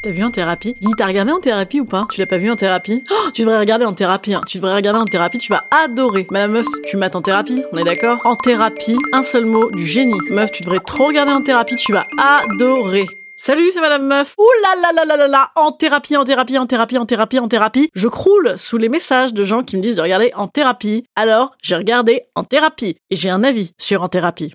T'as vu en thérapie? Dis, t'as regardé en thérapie ou pas? Tu l'as pas vu en thérapie? Oh, Tu devrais regarder en thérapie. Hein. Tu devrais regarder en thérapie, tu vas adorer. Madame meuf, tu mates en thérapie, on est d'accord? En thérapie, un seul mot, du génie. Meuf, tu devrais trop regarder en thérapie, tu vas adorer. Salut, c'est Madame Meuf. Ouh là là là là là, en thérapie, en thérapie, en thérapie, en thérapie, en thérapie. Je croule sous les messages de gens qui me disent de regarder en thérapie. Alors, j'ai regardé en thérapie et j'ai un avis sur en thérapie.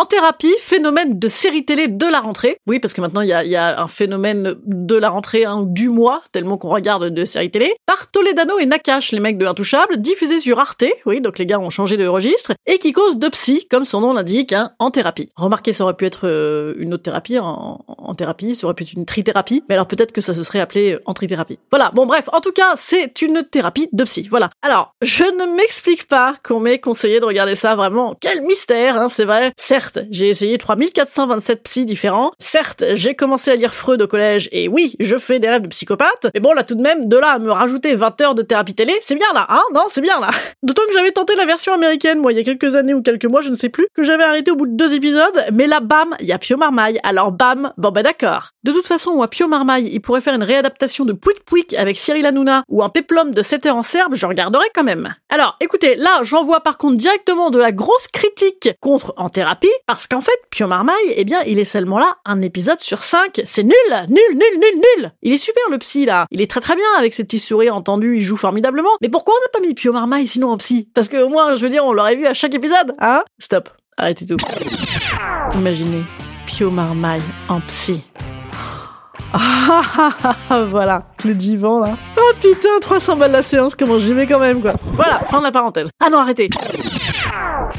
En thérapie, phénomène de série télé de la rentrée. Oui, parce que maintenant, il y a, y a un phénomène de la rentrée hein, du mois, tellement qu'on regarde de séries télé. Par Toledano et Nakash, les mecs de Intouchables, diffusés sur Arte, oui, donc les gars ont changé de registre, et qui cause de psy, comme son nom l'indique, hein, en thérapie. Remarquez, ça aurait pu être euh, une autre thérapie, en, thérapie, ça aurait pu être une trithérapie, mais alors peut-être que ça se serait appelé en trithérapie. Voilà, bon bref, en tout cas, c'est une thérapie de psy, voilà. Alors, je ne m'explique pas qu'on m'ait conseillé de regarder ça, vraiment, quel mystère, hein, c'est vrai. Certes, j'ai essayé 3427 psys différents. Certes, j'ai commencé à lire Freud au collège et oui, je fais des rêves de psychopathe. Mais bon, là tout de même, de là à me rajouter 20 heures de thérapie télé, c'est bien là, hein? Non, c'est bien là. D'autant que j'avais tenté la version américaine, moi, il y a quelques années ou quelques mois, je ne sais plus, que j'avais arrêté au bout de deux épisodes. Mais là, bam, il y a Pio Marmaille. Alors bam, bon bah d'accord. De toute façon, moi, Pio Marmaille, il pourrait faire une réadaptation de Pouic Pouic avec Cyril Hanouna ou un péplum de 7 heures en serbe, je regarderai quand même. Alors, écoutez, là, j'envoie par contre directement de la grosse critique contre en thérapie, parce qu'en fait, Pio Marmaille, eh bien, il est seulement là un épisode sur 5. C'est nul, nul, nul, nul, nul. Il est super le psy là. Il est très très bien avec ses petits sourires entendus, il joue formidablement. Mais pourquoi on n'a pas mis Pio Marmaille sinon en psy? Parce que au moins, je veux dire, on l'aurait vu à chaque épisode, hein? Stop, arrêtez tout. Imaginez Pio Marmaille en psy. Ah, voilà, le divan là. Ah putain, 300 balles la séance, comment j'y vais quand même quoi. Voilà, fin de la parenthèse. Ah non, arrêtez.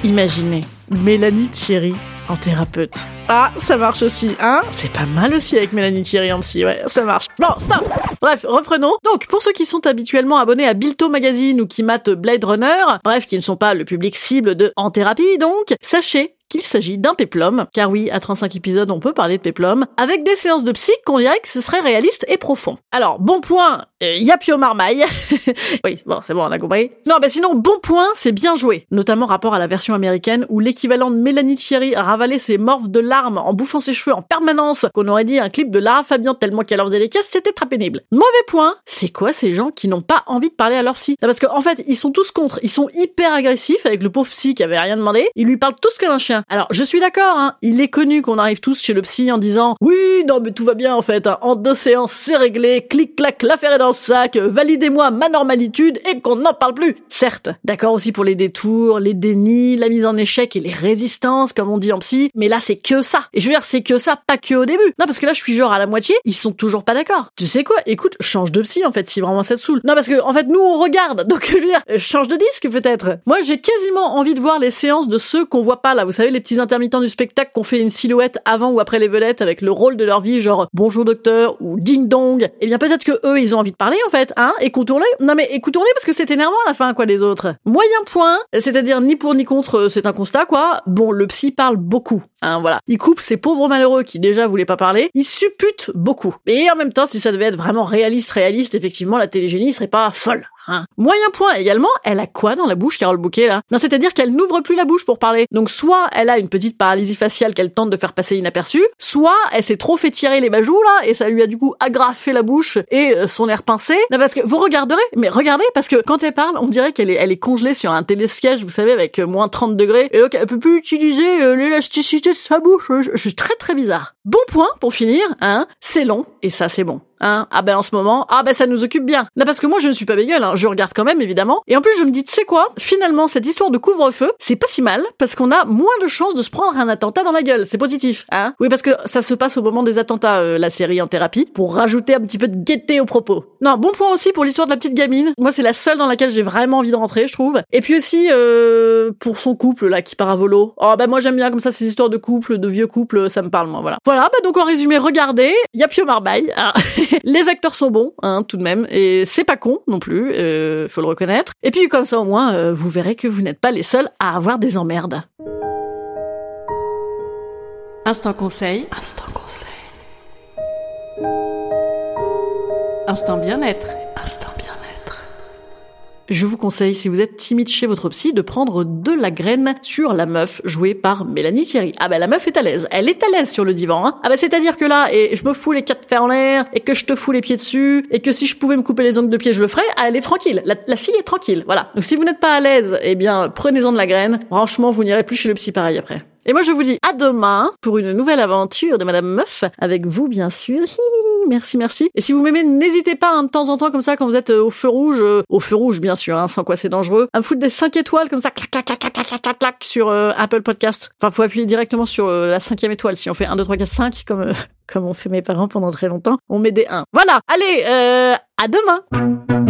Imaginez Mélanie Thierry en thérapeute. Ah, ça marche aussi, hein C'est pas mal aussi avec Mélanie Thierry en psy, ouais, ça marche. Bon, stop Bref, reprenons. Donc, pour ceux qui sont habituellement abonnés à Bilto Magazine ou qui matent Blade Runner, bref, qui ne sont pas le public cible de En Thérapie, donc, sachez qu'il s'agit d'un péplum, car oui, à 35 épisodes, on peut parler de péplum, avec des séances de psy qu'on dirait que ce serait réaliste et profond. Alors, bon point, il y a Pio Marmaille. oui, bon, c'est bon, on a compris. Non, bah sinon, bon point, c'est bien joué. Notamment rapport à la version américaine, où l'équivalent de Mélanie Thierry a ravalé ses morphes de larmes en bouffant ses cheveux en permanence, qu'on aurait dit un clip de Lara Fabian tellement qu'elle leur faisait des caisses, c'était très pénible. Mauvais point, c'est quoi ces gens qui n'ont pas envie de parler à leur psy? Parce qu'en en fait, ils sont tous contre, ils sont hyper agressifs avec le pauvre psy qui avait rien demandé, ils lui parlent tous comme un chien. Alors, je suis d'accord, hein, il est connu qu'on arrive tous chez le psy en disant « Oui, non mais tout va bien en fait, hein. en deux séances c'est réglé, clic-clac, l'affaire est dans le sac, validez-moi ma normalitude et qu'on n'en parle plus !» Certes, d'accord aussi pour les détours, les dénis, la mise en échec et les résistances, comme on dit en psy, mais là c'est que ça. Et je veux dire, c'est que ça, pas que au début. Non, parce que là je suis genre à la moitié, ils sont toujours pas d'accord. Tu sais quoi? Écoute, change de psy en fait, si vraiment ça te saoule. Non, parce que en fait nous on regarde, donc je veux dire, change de disque peut-être. Moi j'ai quasiment envie de voir les séances de ceux qu'on voit pas là, vous savez les petits intermittents du spectacle qu'on fait une silhouette avant ou après les vedettes avec le rôle de leur vie, genre bonjour docteur ou ding dong. Eh bien, peut-être que eux, ils ont envie de parler, en fait, hein, écoutons-les. Non, mais écoutons-les parce que c'est énervant à la fin, quoi, les autres. Moyen point, c'est-à-dire ni pour ni contre, euh, c'est un constat, quoi. Bon, le psy parle beaucoup, hein, voilà. Il coupe ces pauvres malheureux qui déjà voulaient pas parler. Il suppute beaucoup. Et en même temps, si ça devait être vraiment réaliste, réaliste, effectivement, la télégénie serait pas folle. Hein. Moyen point également, elle a quoi dans la bouche, Carole Bouquet, là? Non, c'est-à-dire qu'elle n'ouvre plus la bouche pour parler. Donc soit elle a une petite paralysie faciale qu'elle tente de faire passer inaperçue, soit elle s'est trop fait tirer les bajoux, là, et ça lui a du coup agrafé la bouche et euh, son air pincé. Non, parce que vous regarderez, mais regardez, parce que quand elle parle, on dirait qu'elle est, elle est congelée sur un télésiège, vous savez, avec euh, moins 30 degrés, et donc elle peut plus utiliser euh, l'élasticité de sa bouche. C'est très très bizarre. Bon point, pour finir, hein, c'est long, et ça c'est bon. Hein? Ah ben en ce moment, ah ben ça nous occupe bien. Là parce que moi je ne suis pas bégueule, hein. je regarde quand même évidemment. Et en plus je me dis, tu sais quoi? Finalement cette histoire de couvre-feu, c'est pas si mal parce qu'on a moins de chances de se prendre un attentat dans la gueule. C'est positif, hein? Oui parce que ça se passe au moment des attentats, euh, la série en thérapie, pour rajouter un petit peu de gaieté au propos. Non, bon point aussi pour l'histoire de la petite gamine. Moi c'est la seule dans laquelle j'ai vraiment envie de rentrer, je trouve. Et puis aussi euh, pour son couple là qui part à volo. Oh ben moi j'aime bien comme ça ces histoires de couple, de vieux couples, ça me parle moi. Voilà. Voilà. Bah donc en résumé, regardez, il y Pio Marbaille. Hein. les acteurs sont bons, hein, tout de même, et c'est pas con non plus, euh, faut le reconnaître. Et puis comme ça au moins, euh, vous verrez que vous n'êtes pas les seuls à avoir des emmerdes. Instant conseil. Instant conseil. Instant bien-être. Instant bien-être. Je vous conseille, si vous êtes timide chez votre psy, de prendre de la graine sur la meuf jouée par Mélanie Thierry. Ah bah la meuf est à l'aise. Elle est à l'aise sur le divan. Hein. Ah bah c'est-à-dire que là, et je me fous les quatre fers en l'air, et que je te fous les pieds dessus, et que si je pouvais me couper les ongles de pied, je le ferais. Ah, elle est tranquille. La, fille est tranquille. Voilà. Donc si vous n'êtes pas à l'aise, eh bien prenez-en de la graine. Franchement, vous n'irez plus chez le psy pareil après. Et moi, je vous dis à demain pour une nouvelle aventure de Madame Meuf, avec vous, bien sûr. merci, merci. Et si vous m'aimez, n'hésitez pas hein, de temps en temps comme ça quand vous êtes euh, au feu rouge, euh, au feu rouge bien sûr, hein, sans quoi c'est dangereux, à me foutre des 5 étoiles comme ça, clac, clac, clac, clac, clac, clac, clac sur euh, Apple Podcast. Enfin, faut appuyer directement sur euh, la cinquième étoile si on fait 1, 2, 3, 4, 5 comme euh, comme ont fait mes parents pendant très longtemps. On met des 1. Voilà, allez, euh, à demain.